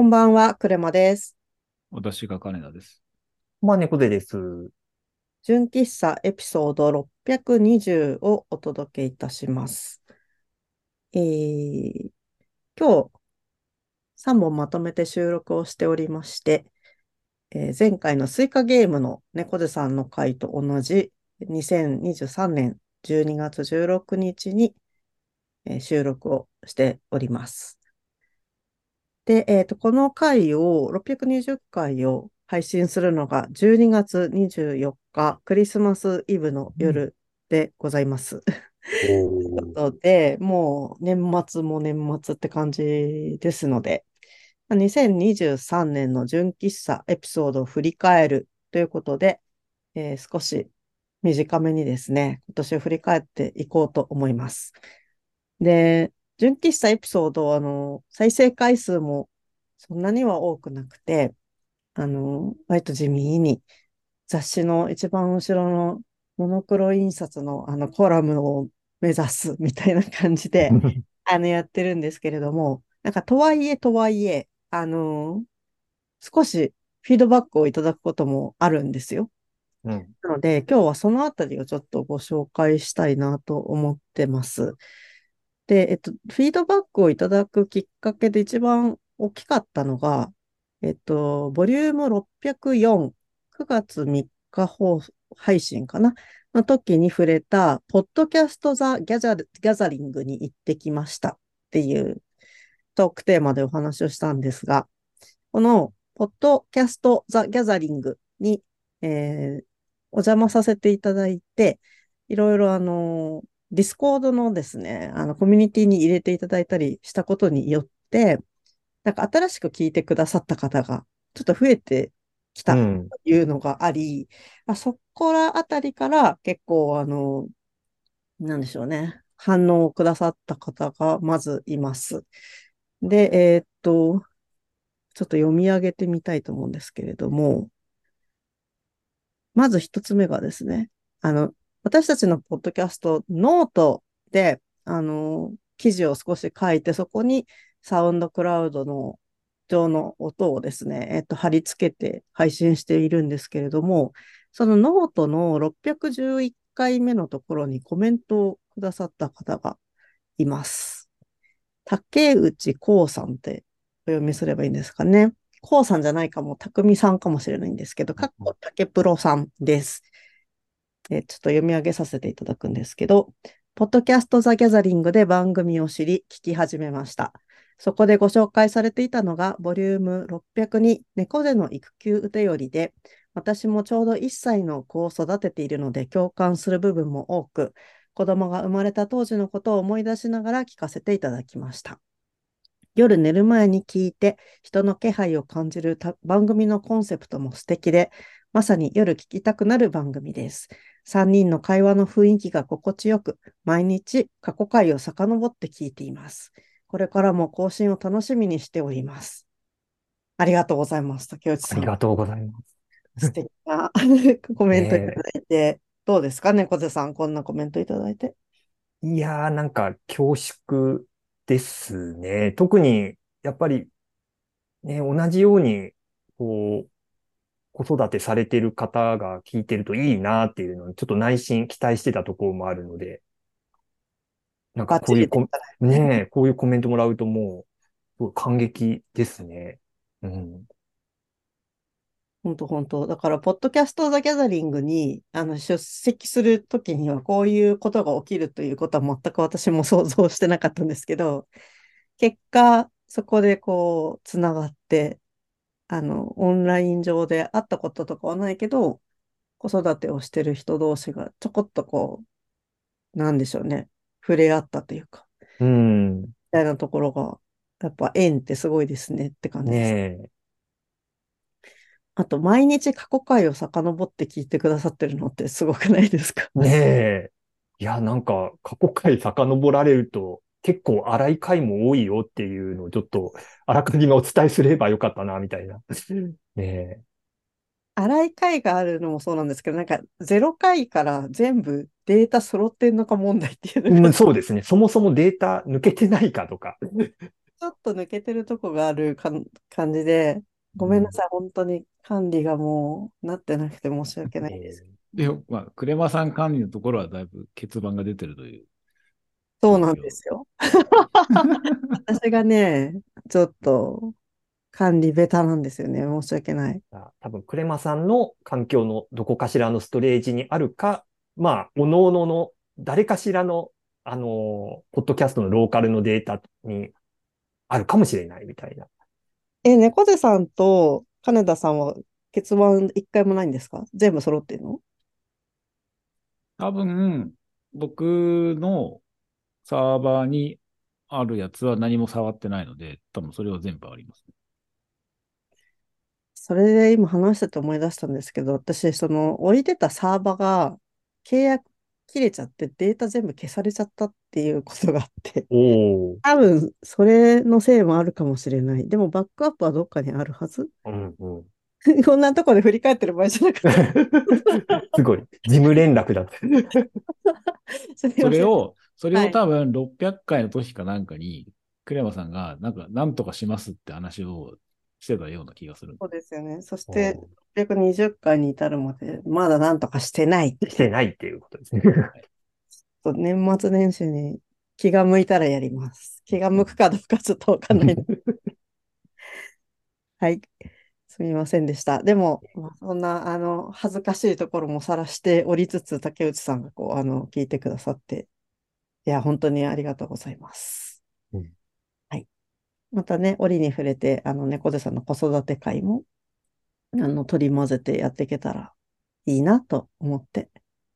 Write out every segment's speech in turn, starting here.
こんばんは、クレマです。私が金田です。まあ、猫背です。純喫茶エピソード620をお届けいたします。えー、今日3本まとめて収録をしておりまして、えー前回のスイカゲームの猫背さんの回と同じ2023年12月16日に、えー収録をしております。で、えっと、この回を、620回を配信するのが12月24日、クリスマスイブの夜でございます。というおことで、もう年末も年末って感じですので、まあ2023年の純喫茶エピソードを振り返るということで、えー少し短めにですね、今年を振り返っていこうと思います。で、純喫茶エピソード、あの、再生回数もそんなには多くなくて、あの、割と地味に雑誌の一番後ろのモノクロ印刷のあのコラムを目指すみたいな感じで、あの、やってるんですけれども、なんか、とはいえ、とはいえ、あの少しフィードバックをいただくこともあるんですよ。うん。なので、今日はそのあたりをちょっとご紹介したいなと思ってます。で、えっと、フィードバックをいただくきっかけで一番大きかったのが、えっと、ボリューム604、9月3日放配信かなの時に触れた、ポッドキャストザ・ギャザギャザリングに行ってきましたっていうトークテーマでお話をしたんですが、この、ポッドキャストザ・ギャザリングに、えーお邪魔させていただいて、いろいろあの、ディスコードのですね、あの、コミュニティに入れていただいたりしたことによって、なんか新しく聞いてくださった方がちょっと増えてきたとうん。いうのがあり、あそこらあたりから結構あの、なんでしょうね、反応をくださった方がまずいます。で、えーっと、ちょっと読み上げてみたいと思うんですけれども、まず一つ目がですね、あの、私たちのポッドキャスト、ノートで、あの、記事を少し書いて、そこにサウンドクラウドの上の音をですね、えっと、貼り付けて配信しているんですけれども、そのノートの611回目のところにコメントをくださった方がいます。竹内光さんってお読みすればいいんですかね。光さんじゃないかも、匠さんかもしれないんですけど、かっこ竹プロさんです。ちょっと読み上げさせていただくんですけど、ポッドキャストザ・ギャザリングで番組を知り、聞き始めました。そこでご紹介されていたのが、ボリューム602、猫背の育休うてよりで、私もちょうど1歳の子を育てているので共感する部分も多く、子供が生まれた当時のことを思い出しながら聞かせていただきました。夜寝る前に聞いて、人の気配を感じる番組のコンセプトも素敵で、まさに夜聞きたくなる番組です。3人の会話の雰囲気が心地よく、毎日過去回を遡って聞いています。これからも更新を楽しみにしております。ありがとうございます。竹内さん。ありがとうございます。素敵な コメントいただいて、どうですかね、小瀬さん。こんなコメントいただいて。いやー、なんか恐縮ですね。特に、やっぱり、ね、同じように、こう、子育てされてる方が聞いてるといいなっていうのに、ちょっと内心期待してたところもあるので、なんかこういうコ、ねえ、こういうコメントもらうともう、感激ですね。うん。本当本当。だから、ポッドキャストザ・ギャザリングにあの出席するときには、こういうことが起きるということは全く私も想像してなかったんですけど、結果、そこでこう、つながって、あの、オンライン上で会ったこととかはないけど、子育てをしてる人同士がちょこっとこう、なんでしょうね、触れ合ったというか、うん。みたいなところが、やっぱ縁ってすごいですねって感じです。ねえ。あと、毎日過去回を遡って聞いてくださってるのってすごくないですか？ねえ。いや、なんか、過去回遡られると、結構荒い回も多いよっていうのをちょっと、あらかじめお伝えすればよかったな、みたいな。ね荒い回があるのもそうなんですけど、なんか0回から全部データ揃ってんのか問題っていうえ。のが、うんそうですね。そもそもデータ抜けてないかとか。ちょっと抜けてるとこがあるかん感じで、ごめんなさい、本当に管理がもうなってなくて申し訳ないです。で、まあ、クレマさん管理のところはだいぶ欠番が出てるという。そうなんですよ。私がね、ちょっと管理ベタなんですよね。申し訳ない。あ多分、クレマさんの環境のどこかしらのストレージにあるか、まあ、おのおのの誰かしらの、あのーポッドキャストのローカルのデータにあるかもしれないみたいな。え、猫背さんと金田さんは欠番一回もないんですか？全部揃ってるの？多分、僕のサーバーにあるやつは何も触ってないので、多分それは全部あります。それで今話してて思い出したんですけど、私、その置いてたサーバーが契約切れちゃってデータ全部消されちゃったっていうことがあって。多分それのせいもあるかもしれない。でもバックアップはどっかにあるはずうんうん。こんなとこで振り返ってる場合じゃなくて、すごい。事務連絡だって。それを、それはいを多分600回の時かなんかに、クレマさんが、なんか、なんとかしますって話をしてたような気がする。そうですよね。そして、620回に至るまで、まだなんとかしてない。してないっていうことですね。年末年始に気が向いたらやります。気が向くかどうかちょっとわかんない。はい。すみませんでした。でも、まあそんな、あの、恥ずかしいところもさらしておりつつ、竹内さんがこう、あの、聞いてくださって、いや、本当にありがとうございます。うんはい。またね、折に触れて、あの、猫背さんの子育て会も、あの、取り混ぜてやっていけたらいいなと思って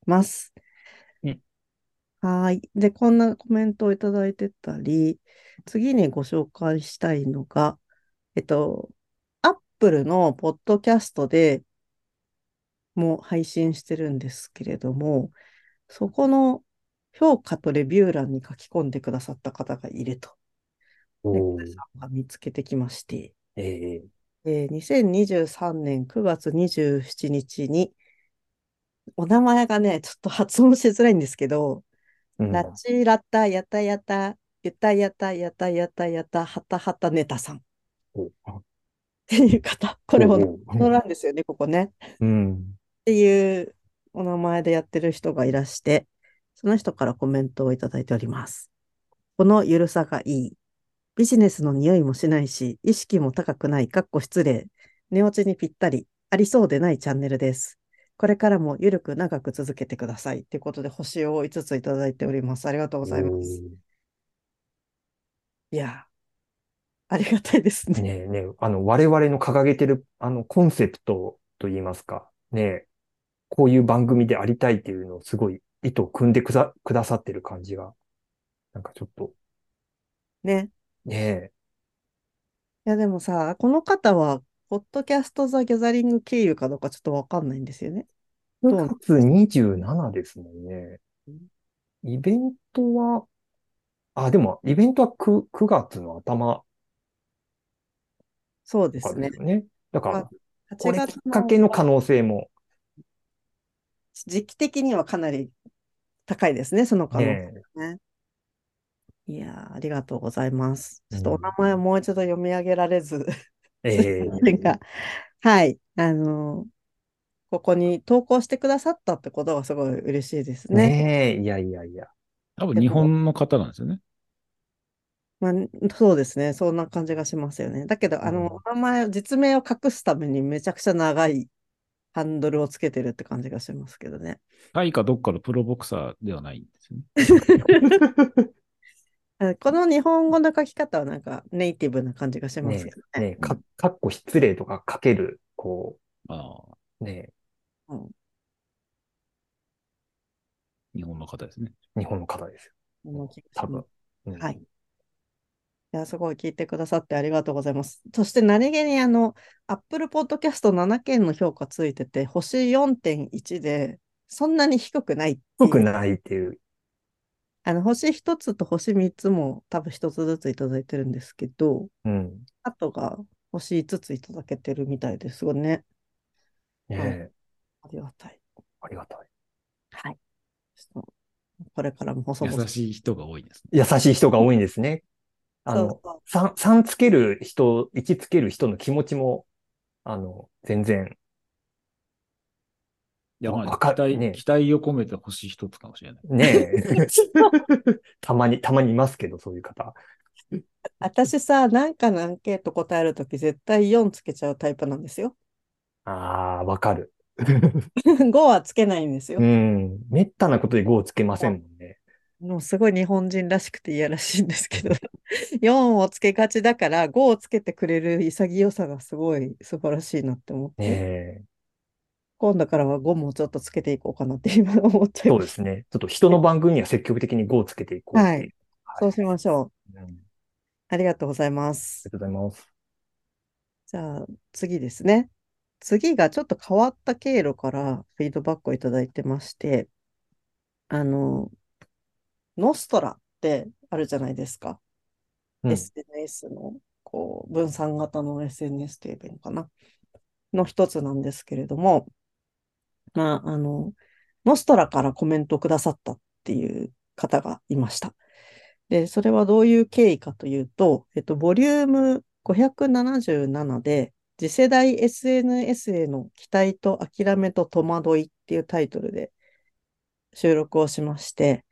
ます。うんはーい。で、こんなコメントをいただいてたり、次にご紹介したいのが、えっと、アップルのポッドキャストでも配信してるんですけれども、そこの評価とレビュー欄に書き込んでくださった方がいると、見つけてきまして、ええ。ー2023年9月27日に、お名前がね、ちょっと発音しづらいんですけど、ーうん。ラチラタヤタヤタ、ゆたやたやたやたやた、はたはたネタさん。っおていう方、これほどなんですよね、ここね。うん。っていうお名前でやってる人がいらして、その人からコメントをいただいております。このゆるさがいい。ビジネスの匂いもしないし、意識も高くない、かっこ失礼。寝落ちにぴったり、ありそうでないチャンネルです。これからもゆるく長く続けてください。ということで、星を5ついただいております。ありがとうございます。いやー、ありがたいですね。ねえねえ、あの、我々の掲げてる、あの、コンセプトといいますか、ねえ、こういう番組でありたいっていうのをすごい意図を組んでくだ、くださってる感じが、なんかちょっと、ね。ねいや、でもさ、この方は、ポッドキャストザ・ギャザリング経由かどうかちょっとわかんないんですよね。え、どう9月27ですもんね。イベントは、あ、でも、イベントは 9, 9月の頭とかそうですね。だから、8これきっ月かけの可能性も、時期的にはかなり高いですね、その可能性ねね。いやー、ありがとうございます。ちょっとうんお名前をもう一度読み上げられず、え、すいえませんが、はい、あのーここに投稿してくださったってことがすごい嬉しいですえ、ね。ねえ、いやいやいや。多分日本の方なんですよね。まあ、そうですね、そんな感じがしますよね。だけど、あうんの、お名前、実名を隠すためにめちゃくちゃ長いハンドルをつけてるって感じがしますけどね。タイかどっかのプロボクサーではないんですよね。あこの日本語の書き方はなんかネイティブな感じがしますねけどえ、ね。ねえ、か、かっこ失礼とかかける、こああ、う、ね日本の方ですね。え、日本の方ですよ。多分。うんはい。いや、すごい聞いてくださってありがとうございます。そして何気にあの、Apple Podcast 7件の評価ついてて、星4.1で、そんなに低くない低くないっていう。あの、星1つと星3つも多分1つずついただいてるんですけど、うん。あとが星5ついただけてるみたいですごいね。ねえ、ありがたい。ありがたい。はい。ちょっとこれからも細々優しい人が多いですね。優しい人が多いんですね。あのそうそ、3、3つける人、1つける人の気持ちも、あの、全然、いや、まあわか期待、ね期待を込めて星一つかもしれない。ねえ。たまに、たまにいますけど、そういう方。私さ、なんかのアンケート答えるとき絶対4つけちゃうタイプなんですよ。ああ、わかる。5はつけないんですよう。ん。めったなことで5をつけませんもんね。もうすごい日本人らしくて嫌らしいんですけど、4をつけがちだから5をつけてくれる潔さがすごい素晴らしいなって思って、ねえ。今度からは5もちょっとつけていこうかなって今思っちゃいそうま。ですすね。ちょっと人の番組には積極的に5をつけていこうっていう。そうしましょう。うんありありがとうございます。がとうございます。じゃあ次ですね。次がちょっと変わった経路からフィードバックをいただいてまして、あの、ノストラってあるじゃないですか。うん SNS の、こう、分散型の SNS と言えばいいのかな。の一つなんですけれども、まあ、あの、ノストラからコメントをくださったっていう方がいました。で、それはどういう経緯かというと、えっと、ボリューム577で、次世代 SNS への期待と諦めと戸惑いっていうタイトルで収録をしまして、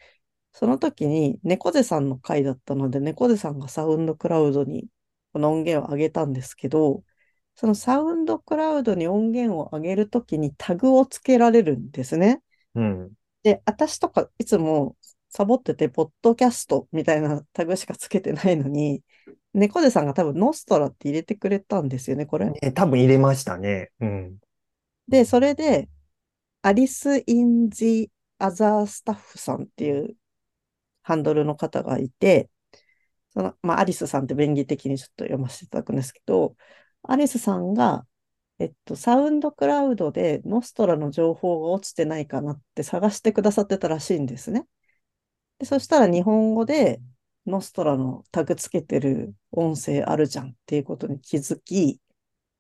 その時に猫背さんの回だったので、猫背さんがサウンドクラウドにこの音源を上げたんですけど、そのサウンドクラウドに音源を上げるときにタグをつけられるんですね。うん。で、私とかいつもサボってて、ポッドキャストみたいなタグしかつけてないのに、猫背さんが多分ノストラって入れてくれたんですよね、これ。ね、多分入れましたね。うん。で、それで、アリス・イン・ジ・アザー・スタッフさんっていうハンドルの方がいて、その、まあ、アリスさんって便宜的にちょっと読ませていただくんですけど、アリスさんが、えっと、サウンドクラウドでノストラの情報が落ちてないかなって探してくださってたらしいんですね。で、そしたら日本語でノストラのタグつけてる音声あるじゃんっていうことに気づき、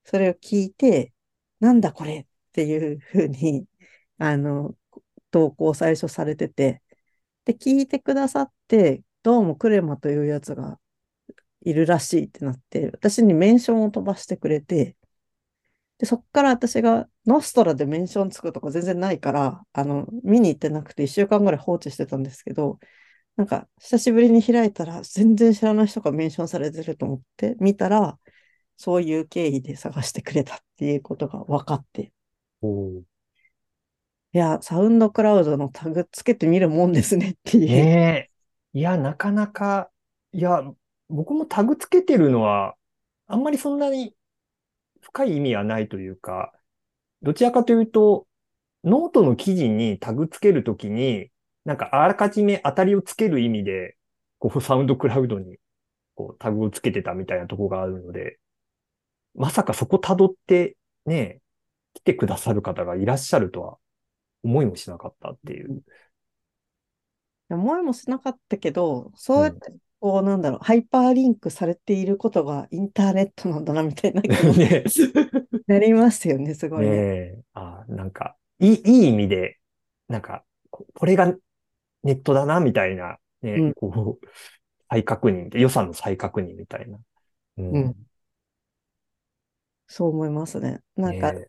それを聞いて、なんだこれっていうふうに、あの、投稿最初されてて、で、聞いてくださって、どうもクレマというやつがいるらしいってなって、私にメンションを飛ばしてくれて、で、そっから私がノストラでメンションつくとか全然ないから、あの、見に行ってなくて一週間ぐらい放置してたんですけど、なんか、久しぶりに開いたら、全然知らない人がメンションされてると思って、見たら、そういう経緯で探してくれたっていうことが分かって、いや、サウンドクラウドのタグつけてみるもんですねっていう。ねえ。いや、なかなか、いや、僕もタグつけてるのは、あんまりそんなに深い意味はないというか、どちらかというと、ノートの記事にタグつけるときに、なんかあらかじめ当たりをつける意味で、こう、サウンドクラウドに、こう、タグをつけてたみたいなとこがあるので、まさかそこ辿って、ね、来てくださる方がいらっしゃるとは思いもしなかったっていう。思いもしなかったけど、そうやって、こう、なんだろう、ハイパーリンクされていることがインターネットなんだな、みたいな ねなりますよね、すごいねね。え、あ、なんか、いい、いい意味で、なんか、ここれがネットだな、みたいな、ね、うんこう、再確認で、予算の再確認みたいな。うん。うんそう思いますね。なんか、ね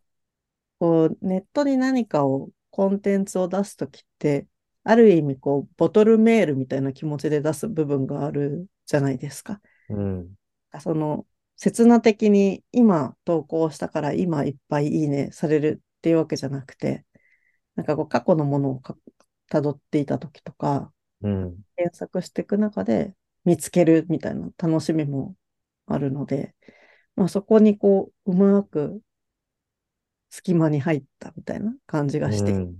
こう、ネットに何かを、コンテンツを出すときって、ある意味、こう、ボトルメールみたいな気持ちで出す部分があるじゃないですか。うん。その、刹那的に今投稿したから今いっぱいいいねされるっていうわけじゃなくて、なんかこう過去のものをか辿っていたときとか、うん。検索していく中で見つけるみたいな楽しみもあるので、まあそこにこう、うまく隙間に入ったみたいな感じがして、うん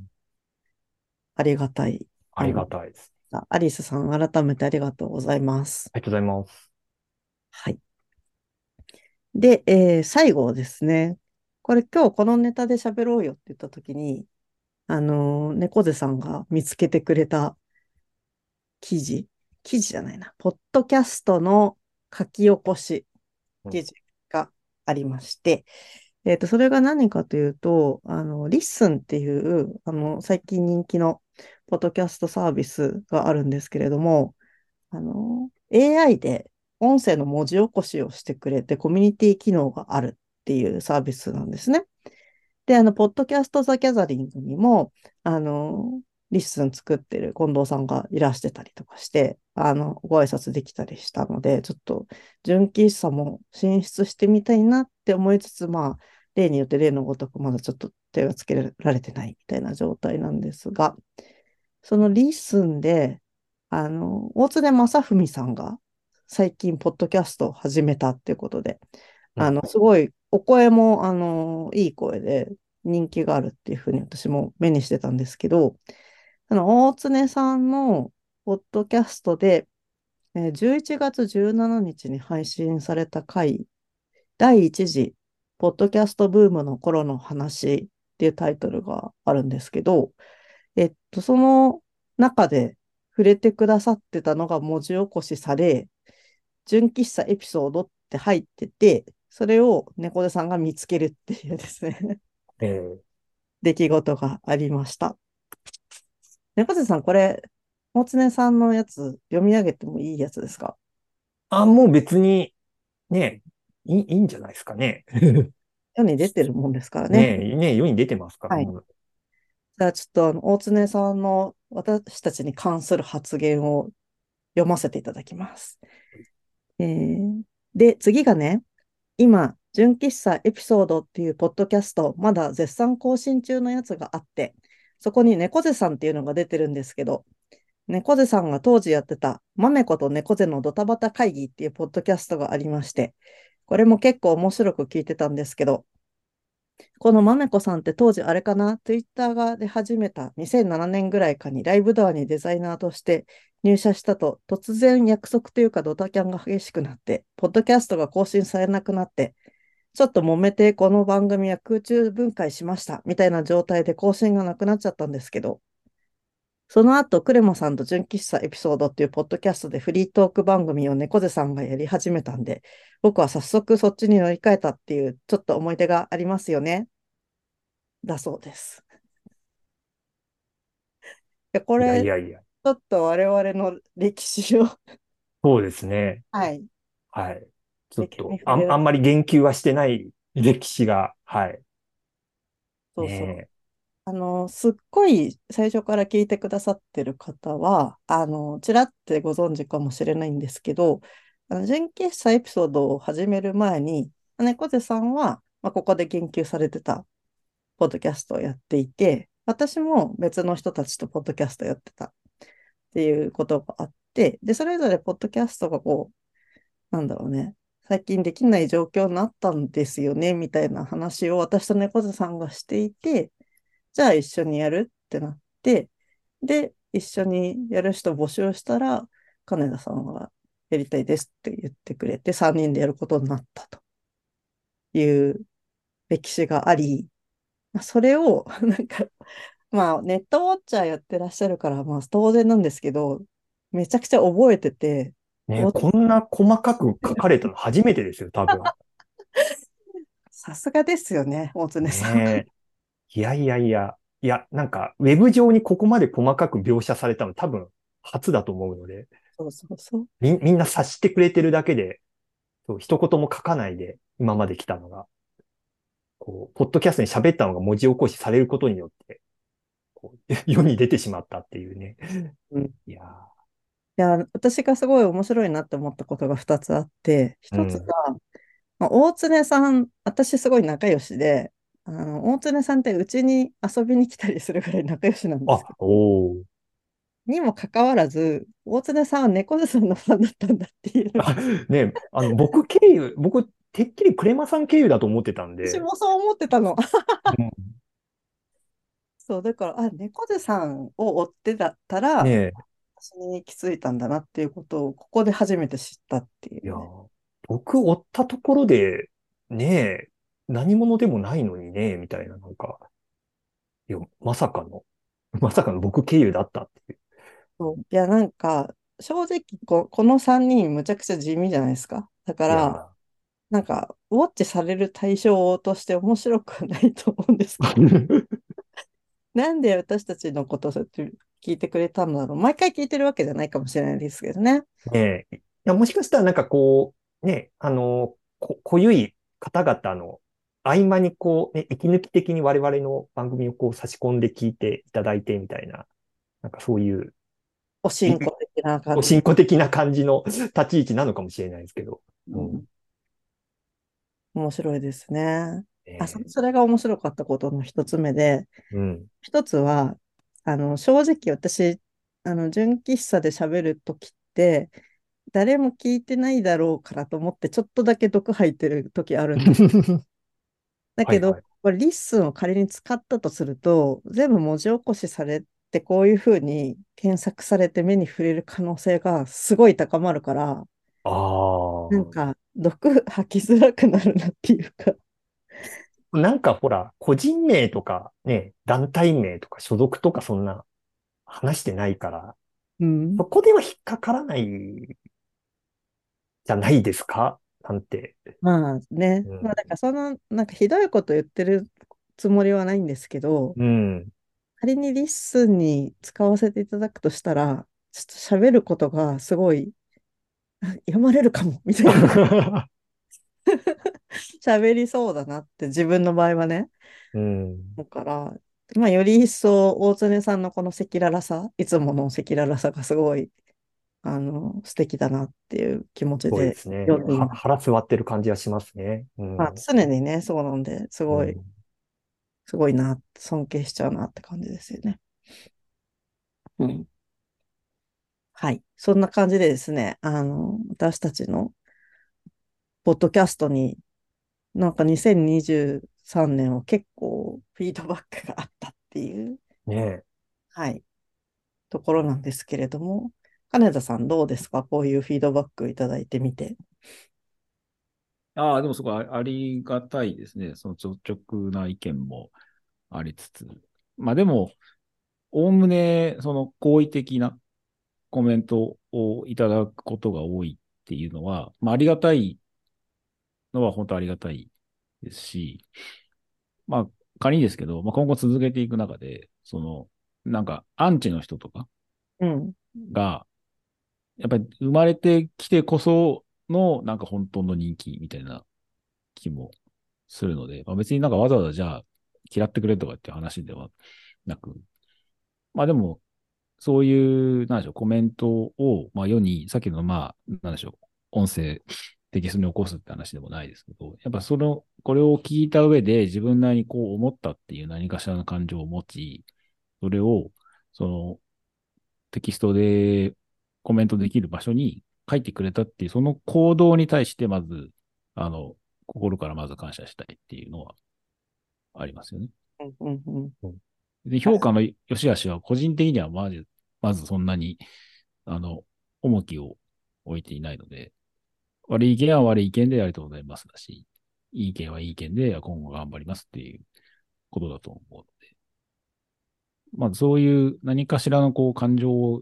ありがたい。ありがたいです。アリスさん、改めてありがとうございます。ありがとうございます。はい。で、えー最後ですね。これ今日このネタで喋ろうよって言ったときに、あのー猫背さんが見つけてくれた記事、記事じゃないな、ポッドキャストの書き起こし記事がありまして、えっと、それが何かというと、あの、リッスンっていう、あの、最近人気のポッドキャストサービスがあるんですけれども、あの、AI で音声の文字起こしをしてくれて、コミュニティ機能があるっていうサービスなんですね。で、あの、ポッドキャストザ・ギャザリングにも、あの、リッスン作ってる近藤さんがいらしてたりとかして、あの、ご挨拶できたりしたので、ちょっと、純喫茶も進出してみたいなって思いつつ、まあ、例によって例のごとくまだちょっと手がつけられてないみたいな状態なんですが、そのリッスンで、あの、大津根正文さんが最近、ポッドキャストを始めたっていうことで、あの、すごい、お声も、あの、いい声で人気があるっていうふうに私も目にしてたんですけど、あの、大常さんのポッドキャストで、えー11月17日に配信された回、第1次、ポッドキャストブームの頃の話っていうタイトルがあるんですけど、えっと、その中で触れてくださってたのが文字起こしされ、純喫茶エピソードって入ってて、それを猫背さんが見つけるっていうですね、えー出来事がありました。猫背さん、これ、大常さんのやつ読み上げてもいいやつですか？あ、もう別に、ね、いいいいんじゃないですかね。世に出てるもんですからね。ねね世に出てますから。はいじゃあちょっとあの、大常さんの私たちに関する発言を読ませていただきます。えーで、次がね、今、純喫茶エピソードっていうポッドキャスト、まだ絶賛更新中のやつがあって、そこに猫背さんっていうのが出てるんですけど、猫背さんが当時やってた、マメコと猫背のドタバタ会議っていうポッドキャストがありまして、これも結構面白く聞いてたんですけど、このまめこさんって当時あれかな、ツイッターが出始めた2007年ぐらいかにライブドアにデザイナーとして入社したと、突然約束というかドタキャンが激しくなって、ポッドキャストが更新されなくなって、ちょっと揉めてこの番組は空中分解しましたみたいな状態で更新がなくなっちゃったんですけど、その後、クレモさんと純喫茶エピソードっていうポッドキャストでフリートーク番組を猫背さんがやり始めたんで、僕は早速そっちに乗り換えたっていうちょっと思い出がありますよね。だそうです。いやこいやいれ、やいや。ちょっと我々の歴史を、そうですね。はい。はい。ちょっ歴とあん、あんまり言及はしてない歴史が、はい。そうそう。ねあの、すっごい最初から聞いてくださってる方は、あの、ちらってご存知かもしれないんですけど、あの、純喫茶エピソードを始める前に、猫背さんは、まあ、ここで言及されてた、ポッドキャストをやっていて、私も別の人たちとポッドキャストやってたっていうことがあって、で、それぞれポッドキャストがこう、なんだろうね、最近できない状況になったんですよね、みたいな話を私と猫背さんがしていて、じゃあ一緒にやるってなって、で、一緒にやる人募集したら、金田さんがやりたいですって言ってくれて、3人でやることになったという歴史があり、まあそれを、なんか、まあ、ネットウォッチャーやってらっしゃるから、まあ、当然なんですけど、めちゃくちゃ覚えてて、ねおこんな細かく書かれたの初めてですよ、多分。さすがですよね、大常さん。ねいやいやいや。いや、なんか、ウェブ上にここまで細かく描写されたの多分初だと思うので、そうそうそう。み、みんな察してくれてるだけで、そう一言も書かないで今まで来たのが、こう、ポッドキャストに喋ったのが文字起こしされることによって、こう 世に出てしまったっていうね。うんいやいや、私がすごい面白いなって思ったことが2つあって、1つが、まあ、大常さん、私すごい仲良しで、あの、大常さんってうちに遊びに来たりするぐらい仲良しなんですけ、ど、おー。にもかかわらず、大常さんは猫背さんのファンだったんだっていうのあね、あの、僕経由、僕、てっきりクレマさん経由だと思ってたんで、私もそう思ってたの。うんそう、だから、あ、猫背さんを追ってだったら、ね私に行き着いたんだなっていうことを、ここで初めて知ったっていいやうね。、僕追ったところで、ねえ、何者でもないのにね、みたいな、なんか、いや、まさかの、まさかの僕経由だったっていう。そういや、なんか、正直こ、この3人むちゃくちゃ地味じゃないですか。だかいら、やなんか、ウォッチされる対象として面白くはないと思うんですけど、なんで私たちのことをそうやって聞いてくれたんだろう。毎回聞いてるわけじゃないかもしれないですけどね。ねえ、や、もしかしたらなんかこう、ね、あの、こ、濃ゆい方々の合間にこう、ね、息抜き的に我々の番組をこう差し込んで聞いていただいてみたいな、なんかそういう、おしんこ的な感じ。おしんこ的な感じの立ち位置なのかもしれないですけど。うん面白いですね。ねあ、そそれが面白かったことの一つ目で、うん。一つは、あの、正直私、あの、純喫茶で喋るときって、誰も聞いてないだろうからと思って、ちょっとだけ毒吐いてるときあるんです。だけど、はいはいこれリッスンを仮に使ったとすると、全部文字起こしされて、こういうふうに検索されて目に触れる可能性がすごい高まるから、ああ。なんか、毒吐きづらくなるなっていうか。なんかほら、個人名とかね、団体名とか所属とかそんな話してないから、うんそこでは引っかからないじゃないですか？なんて。まあね、うんまあだからその、なんかひどいこと言ってるつもりはないんですけど、うん。仮にリッスンに使わせていただくとしたら、ちょっと喋ることがすごい、あ読まれるかも、みたいな、喋りそうだなって自分の場合はね。うん。だから、まあより一層大常さんのこの赤裸々さ、いつもの赤裸々さがすごい、あの、素敵だなっていう気持ちでそうですね。腹座ってる感じはしますね。うん。まあ常にね、そうなんで、すごい、うんすごいな、尊敬しちゃうなって感じですよね。うん。はい。そんな感じでですね、あの、私たちの、ポッドキャストに、なんか2023年は結構フィードバックがあったっていう、ねはい、ところなんですけれども、金田さんどうですか？こういうフィードバックいただいてみて。ああ、でもすごいあありがたいですね。その率直な意見もありつつ。まあでも、おおむね、その好意的なコメントをいただくことが多いっていうのは、まあありがたいのは本当ありがたいですし、まあ仮にですけど、まあ今後続けていく中で、その、なんかアンチの人とかうん。が、やっぱり生まれてきてこそのなんか本当の人気みたいな気もするので、まあ、別になんかわざわざじゃあ嫌ってくれとかっていう話ではなく、まあでも、そういう、なんでしょう、コメントを、まあ世に、さっきのまあ、なんでしょう、音声、テキストに起こすって話でもないですけど、やっぱその、これを聞いた上で自分なりにこう思ったっていう何かしらの感情を持ち、それを、その、テキストでコメントできる場所に書いてくれたっていう、その行動に対して、まず、あの、心からまず感謝したいっていうのはありますよね。うんうんうん。で評価の良し悪しは個人的にはまず、まずそんなに、あの、重きを置いていないので、悪い意見は悪い意見でありがとうございますだし、いい意見はいい意見で今後頑張りますっていうことだと思うので、まあそういう何かしらのこう感情を、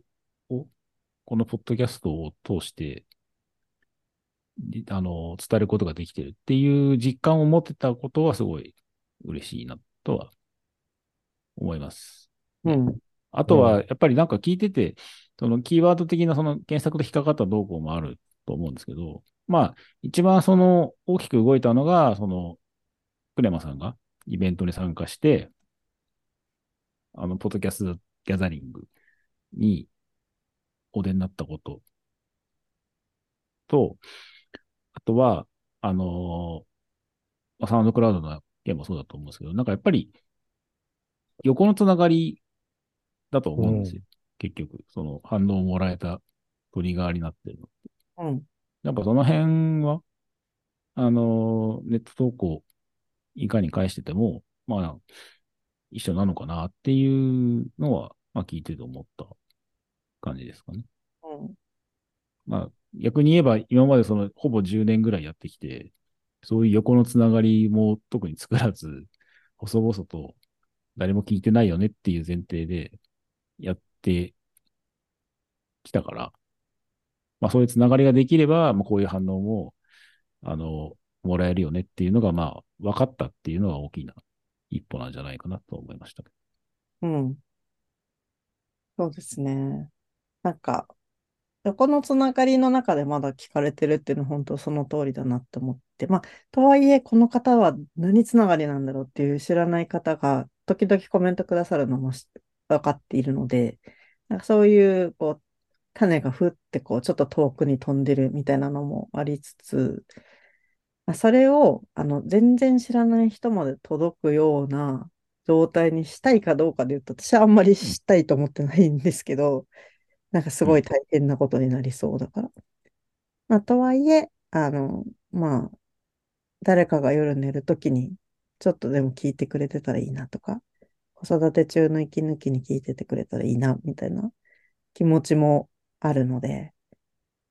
このポッドキャストを通して、りあの、伝えることができてるっていう実感を持ってたことはすごい嬉しいなとは思います。うん。あとは、やっぱりなんか聞いてて、そのキーワード的なその検索で引っかかった動向もあると思うんですけど、まあ、一番その大きく動いたのが、その、クレマさんがイベントに参加して、あの、ポッドキャストギャザリングにお出になったことと、あとは、あのまあサウンドクラウドの件もそうだと思うんですけど、なんかやっぱり横のつながりだと思うんですよ。結局、その反応をもらえたトリガーになってるの。うん。やっぱその辺は、あの、ネット投稿いかに返してても、まあ、一緒なのかなっていうのは、まあ聞いてて思った感じですかね。うん。まあ、逆に言えば、今までその、ほぼ10年ぐらいやってきて、そういう横のつながりも特に作らず、細々と誰も聞いてないよねっていう前提でやってきたから、まあそういうつながりができれば、まあこういう反応も、あの、もらえるよねっていうのが、まあ、分かったっていうのが大きな一歩なんじゃないかなと思いました。うん。そうですね。なんか、このつながりの中でまだ聞かれてるっていうのは本当その通りだなって思って。まあ、とはいえ、この方は何つながりなんだろうっていう知らない方が時々コメントくださるのも分かっているので、なんかそういう、こう、種がふってこう、ちょっと遠くに飛んでるみたいなのもありつつ、それを、あの、全然知らない人まで届くような状態にしたいかどうかで言うと、私はあんまりしたいと思ってないんですけど、なんかすごい大変なことになりそうだから。まあ、とはいえ、あの、まあ、誰かが夜寝るときに、ちょっとでも聞いてくれてたらいいなとか、子育て中の息抜きに聞いててくれたらいいな、みたいな気持ちもあるので、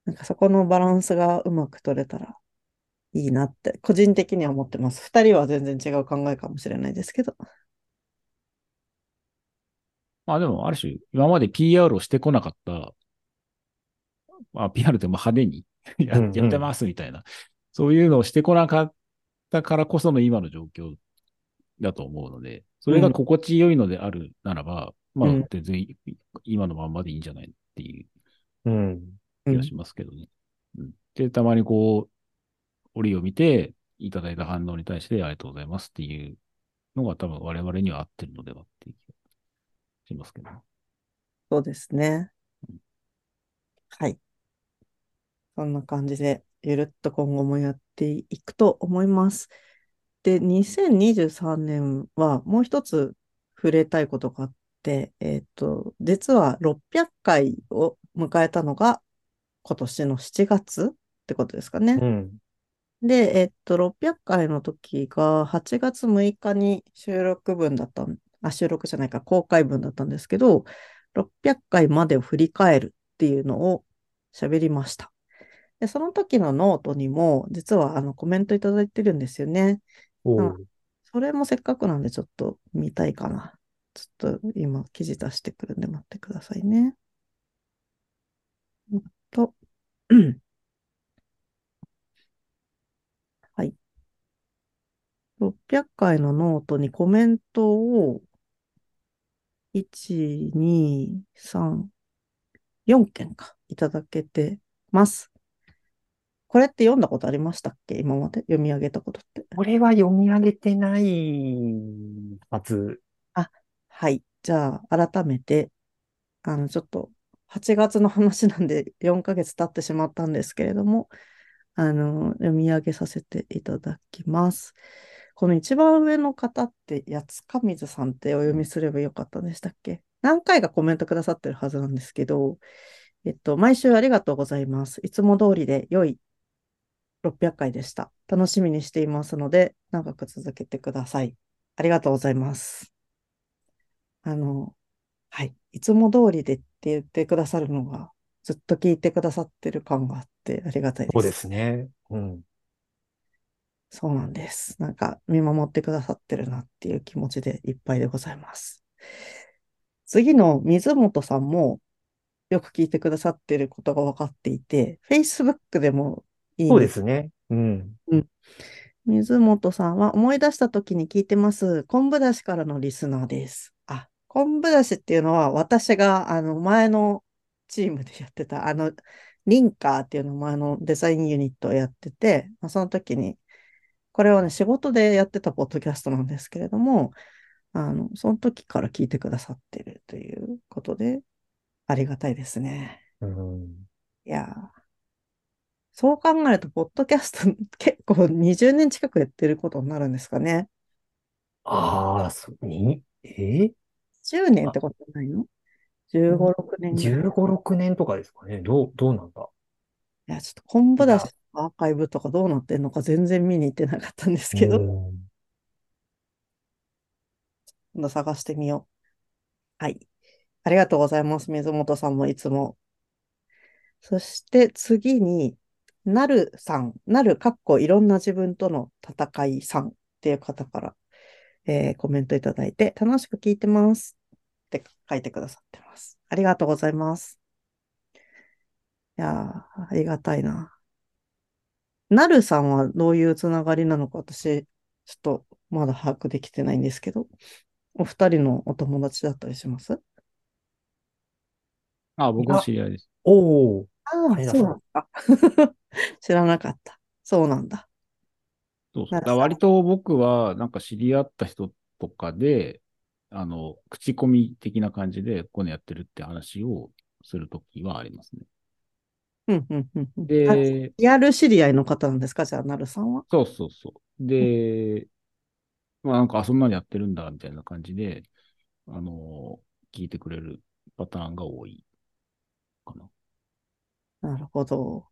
なんかそこのバランスがうまく取れたらいいなって、個人的には思ってます。二人は全然違う考えかもしれないですけど。まあでも、ある種、今まで PR をしてこなかった、まあ PR ってまあ派手にやってますみたいな、そういうのをしてこなかったからこその今の状況だと思うので、それが心地よいのであるならば、まあうん全然今のまんまでいいんじゃないっていううん。気がしますけどね。うん。で、たまにこう、折を見て、いただいた反応に対してありがとうございますっていうのが多分我々には合ってるのではっていう気がしますけど。そうですね。はい。そんな感じで、ゆるっと今後もやっていくと思います。で、2023年はもう一つ触れたいことがあって、えっと、実は600回を迎えたのが今年の7月ってことですかね。うん。で、えっと、600回の時が8月6日に収録分だったん、あ、収録じゃないか、公開分だったんですけど、600回までを振り返るっていうのを喋りました。で、その時のノートにも、実はあのコメントいただいてるんですよね。それもせっかくなんでちょっと見たいかな。ちょっと今記事出してくるんで待ってくださいね。うんと、はい。600回のノートにコメントを1、2、3、4件かいただけてます。これって読んだことありましたっけ？今まで読み上げたことって。これは読み上げてないはず。はい。じゃあ、改めて、あの、ちょっと、8月の話なんで4ヶ月経ってしまったんですけれども、あの、読み上げさせていただきます。この一番上の方って、やつかみずさんってお読みすればよかったんでしたっけ？何回かコメントくださってるはずなんですけど、えっと、毎週ありがとうございます。いつも通りで良い600回でした。楽しみにしていますので、長く続けてください。ありがとうございます。あの、はい。いつも通りでって言ってくださるのが、ずっと聞いてくださってる感があってありがたいです。そうですね。うん。そうなんです。なんか見守ってくださってるなっていう気持ちでいっぱいでございます。次の水本さんもよく聞いてくださってることが分かっていて、Facebook でもいいそうねですね。うん。水本さんは思い出した時に聞いてます。昆布だしからのリスナーです。あ、昆布だしっていうのは私があの前のチームでやってたあのリンカーっていうの前のデザインユニットをやってて、まあ、その時にこれはね仕事でやってたポッドキャストなんですけれども、あのその時から聞いてくださってるということでありがたいですね。うん。いやーそう考えると、ポッドキャスト 結構20年近くやってることになるんですかね。ああ、そう、に、え？10年ってことないの ?15、6年ぐらい。い ?15、6年とかですかね。どう、どうなんだ？や、ちょっと昆布だしのアーカイブとかどうなってんのか全然見に行ってなかったんですけど、うん 今度探してみよう。はい。ありがとうございます。水本さんもいつも。そして次に、なるさん、なるかっこいろんな自分との戦いさんっていう方から、えーコメントいただいて、楽しく聞いてますって書いてくださってます。ありがとうございます。いやー、ありがたいな。なるさんはどういうつながりなのか私、ちょっとまだ把握できてないんですけど、お二人のお友達だったりします？あ、僕の知り合いです。おお、ああ、そうなんだ。知らなかった。そうなんだ。そうそう。だ割と僕は、なんか知り合った人とかで、あの、口コミ的な感じで、こういうのやってるって話をするときはありますね。うん、うん、うん。うんあで、リアル知り合いの方なんですか？じゃあ、なるさんは？そうそうそう。で、まあなんか、あ、そんなにやってるんだ、みたいな感じで、あの、聞いてくれるパターンが多いかな。なるほど。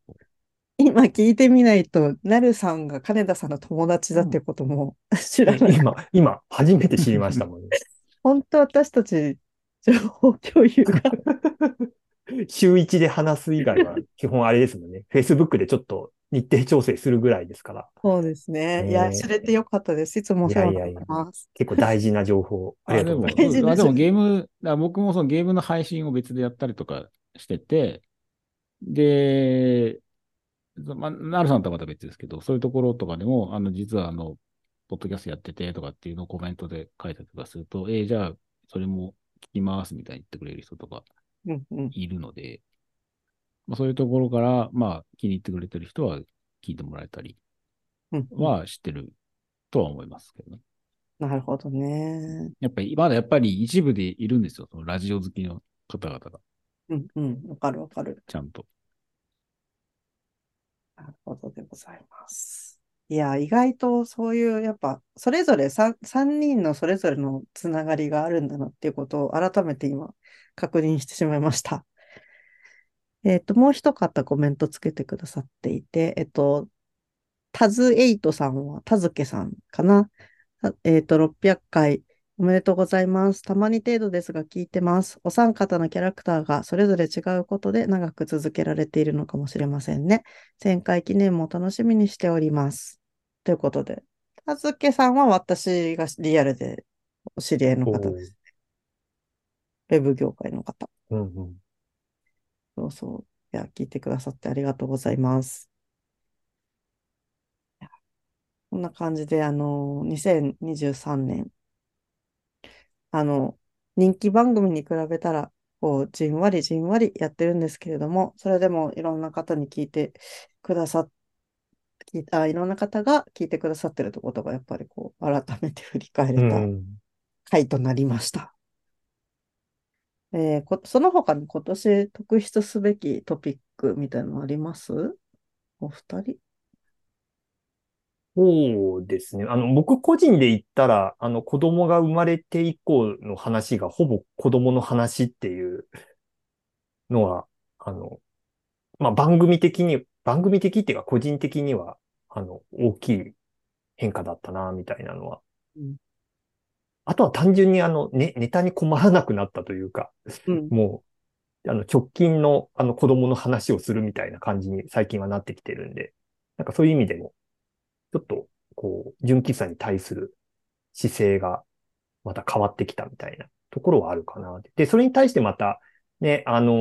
今聞いてみないと、なるさんが金田さんの友達だってことも 知らない。今、今、初めて知りましたもんね。本当私たち、情報共有が。週一で話す以外は、基本あれですもんね。Facebook でちょっと日程調整するぐらいですから、そうですね。ねいや、知れてよかったです。いつもお世話になってます。結構大事な情報、ありがとうございます。でもゲーム、僕もそのゲームの配信を別でやったりとかしてて、で、まあ、なるさんとはまた別ですけど、そういうところとかでも、あの、実はあの、ポッドキャストやっててとかっていうのをコメントで書いたりとかすると、えーじゃあ、それも聞きますみたいに言ってくれる人とか。いるので、まあ、そういうところから、まあ、気に入ってくれてる人は聞いてもらえたりは知ってるとは思いますけどね。なるほどね。やっぱり、まだやっぱり一部でいるんですよ。そのラジオ好きの方々が、うんうん。わかるわかる。ちゃんと。なるほどでございます。いや、意外とそういう、やっぱ、それぞれ 3, 三人のそれぞれのつながりがあるんだなっていうことを改めて今確認してしまいました。えっと、もう一方コメントつけてくださっていて、えっと、タズエイトさんは、タズケさんかな？えっと、600回おめでとうございます。たまに程度ですが聞いてます。お三方のキャラクターがそれぞれ違うことで長く続けられているのかもしれませんね。1000回記念も楽しみにしております。ということで、たずけさんは私がリアルでお知り合いの方です。ウェブ業界の方。うんうん。そうそう。いや、聞いてくださってありがとうございます。こんな感じで、あの、2023年、あの、人気番組に比べたら、こう、じんわりじんわりやってるんですけれども、それでもいろんな方に聞いてくださっ聞いあ、いろんな方が聞いてくださってるってことが、やっぱりこう、改めて振り返れたうん。回となりました。えーこ、その他に今年特筆すべきトピックみたいなのあります？お二人？そうですね。あの、僕個人で言ったら、あの、子供が生まれて以降の話がほぼ子供の話っていうのは、あの、まあ、番組的に、番組的っていうか個人的には、あの、大きい変化だったな、みたいなのは。うんあとは単純にあの、ね、ネタに困らなくなったというか、うん。もう、あの、直近の、あの、子供の話をするみたいな感じに最近はなってきてるんで、なんかそういう意味でも、ちょっと、こう、純喫茶に対する姿勢が、また変わってきたみたいなところはあるかな。で、それに対してまた、ね、あの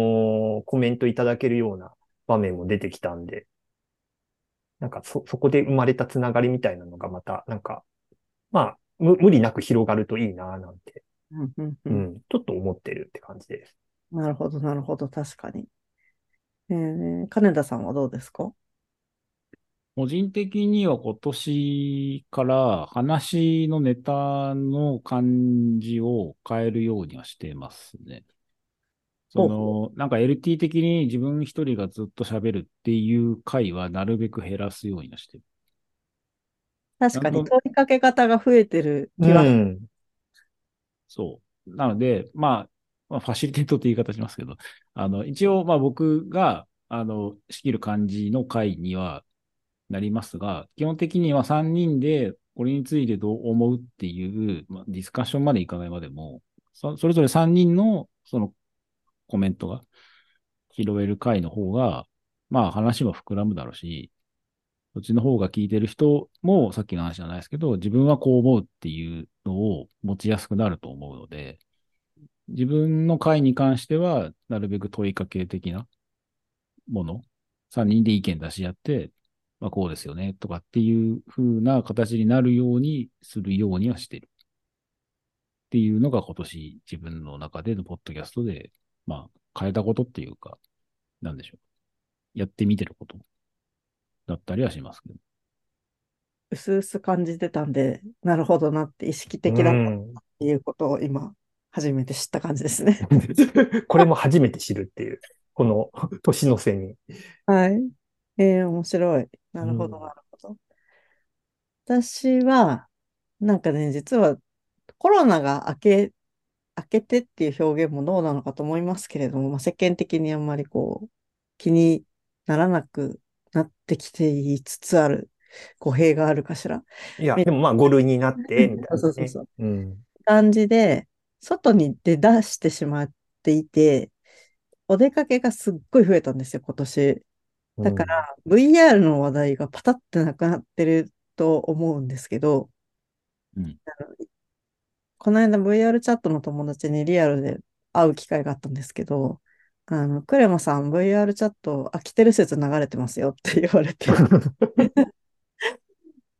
ーコメントいただけるような場面も出てきたんで、なんかそ、そこで生まれたつながりみたいなのがまた、なんか、まあ、無無理なく広がるといいな、なんて、うんうんううんん、ちょっと思ってるって感じです。なるほど、なるほど、確かに。えー、金田さんはどうですか？個人的には今年から話のネタの感じを変えるようにはしてますね。その、なんか LT 的に自分一人がずっと喋るっていう回はなるべく減らすようにはしてる。確かに問いかけ方が増えてる気は。うん。そう。なので、まあ、まあ、ファシリテートって言い方しますけど、あの、一応、まあ僕が、あの、仕切る感じの回にはなりますが、基本的には3人でこれについてどう思うっていう、まあ、ディスカッションまでいかないまでも、そそれぞれ3人のそのコメントが拾える回の方が、まあ話も膨らむだろうし、そっちの方が聞いてる人も、さっきの話じゃないですけど、自分はこう思うっていうのを持ちやすくなると思うので、自分の回に関しては、なるべく問いかけ的なもの、3人で意見出し合って、まあこうですよね、とかっていう風な形になるようにするようにはしてる。っていうのが今年自分の中でのポッドキャストで、まあ変えたことっていうか、なんでしょう。やってみてることだったりはしますけど。うすうす感じてたんで、なるほどなって意識的だったっうんていうことを今、初めて知った感じですね。これも初めて知るっていう、この年の瀬に。はい。えー、面白い。なるほど、うんなるほど。私は、なんかね、実はコロナが明け、明けてっていう表現もどうなのかと思いますけれども、まあ、世間的にあんまりこう、気にならなくなってきていつつある語弊があるかしら。いや、でもまあ5類になって、みたいな、ね。そうそうそううん。感じで、外に出だしてしまっていて、お出かけがすっごい増えたんですよ、今年。だから、VR の話題がパタってなくなってると思うんですけど、うんこの間 VR チャットの友達にリアルで会う機会があったんですけど、あの、クレマさん VR チャット飽きてる説流れてますよって言われて、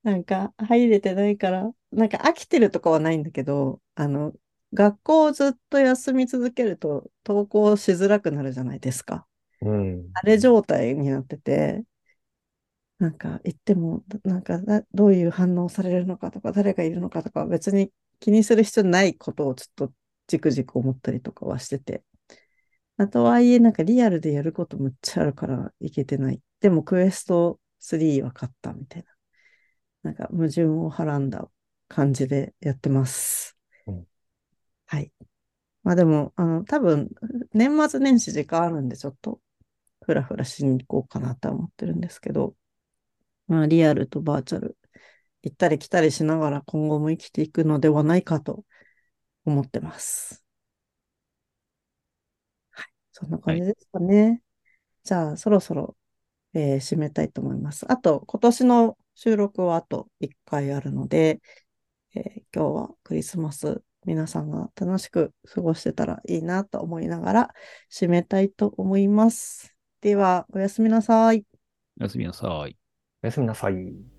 なんか入れてないから、なんか飽きてるとかはないんだけど、あの、学校をずっと休み続けると登校しづらくなるじゃないですか。うん。あれ状態になってて、なんか行っても、なんかなどういう反応されるのかとか、誰がいるのかとか、別に気にする必要ないことをちょっとじくじく思ったりとかはしてて。あとはいえ、なんかリアルでやることむっちゃあるからいけてない。でもクエスト3は買ったみたいな。なんか矛盾をはらんだ感じでやってます。うんはい。まあでも、あの、多分、年末年始時間あるんで、ちょっと、ふらふらしに行こうかなとは思ってるんですけど、まあ、リアルとバーチャル、行ったり来たりしながら今後も生きていくのではないかと思ってます。はい。そんな感じですかね。じゃあ、そろそろ、えー締めたいと思います。あと、今年の収録はあと1回あるので、えー今日はクリスマス、皆さんが楽しく過ごしてたらいいなと思いながら締めたいと思います。では、おやすみなさい。おやすみなさい。おやすみなさい。